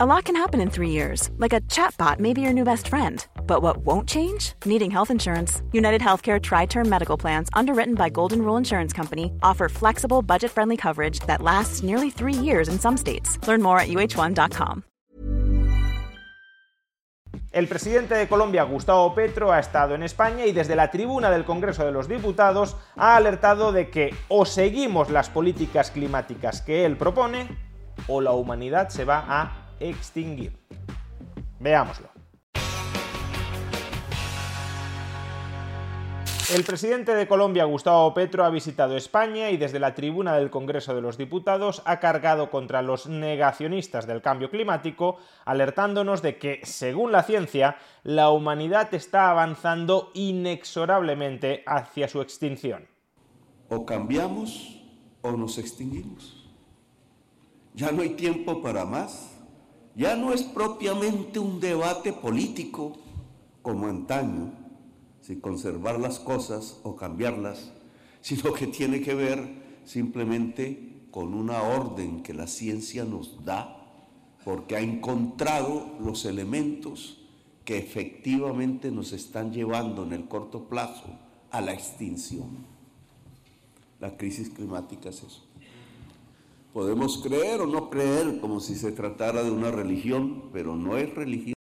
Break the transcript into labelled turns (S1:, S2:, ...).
S1: A lot can happen in three years, like a chatbot may be your new best friend. But what won't change? Needing health insurance. United Healthcare Tri Term Medical Plans, underwritten by Golden Rule Insurance Company, offer flexible, budget friendly coverage that lasts nearly three years in some states. Learn more at uh1.com.
S2: El presidente de Colombia, Gustavo Petro, ha estado en España y desde la tribuna del Congreso de los Diputados ha alertado de que o seguimos las políticas climáticas que él propone o la humanidad se va a extinguir. Veámoslo. El presidente de Colombia, Gustavo Petro, ha visitado España y desde la tribuna del Congreso de los Diputados ha cargado contra los negacionistas del cambio climático, alertándonos de que, según la ciencia, la humanidad está avanzando inexorablemente hacia su extinción.
S3: O cambiamos o nos extinguimos. Ya no hay tiempo para más. Ya no es propiamente un debate político como antaño si conservar las cosas o cambiarlas, sino que tiene que ver simplemente con una orden que la ciencia nos da, porque ha encontrado los elementos que efectivamente nos están llevando en el corto plazo a la extinción. La crisis climática es eso. Podemos creer o no creer como si se tratara de una religión, pero no es religión.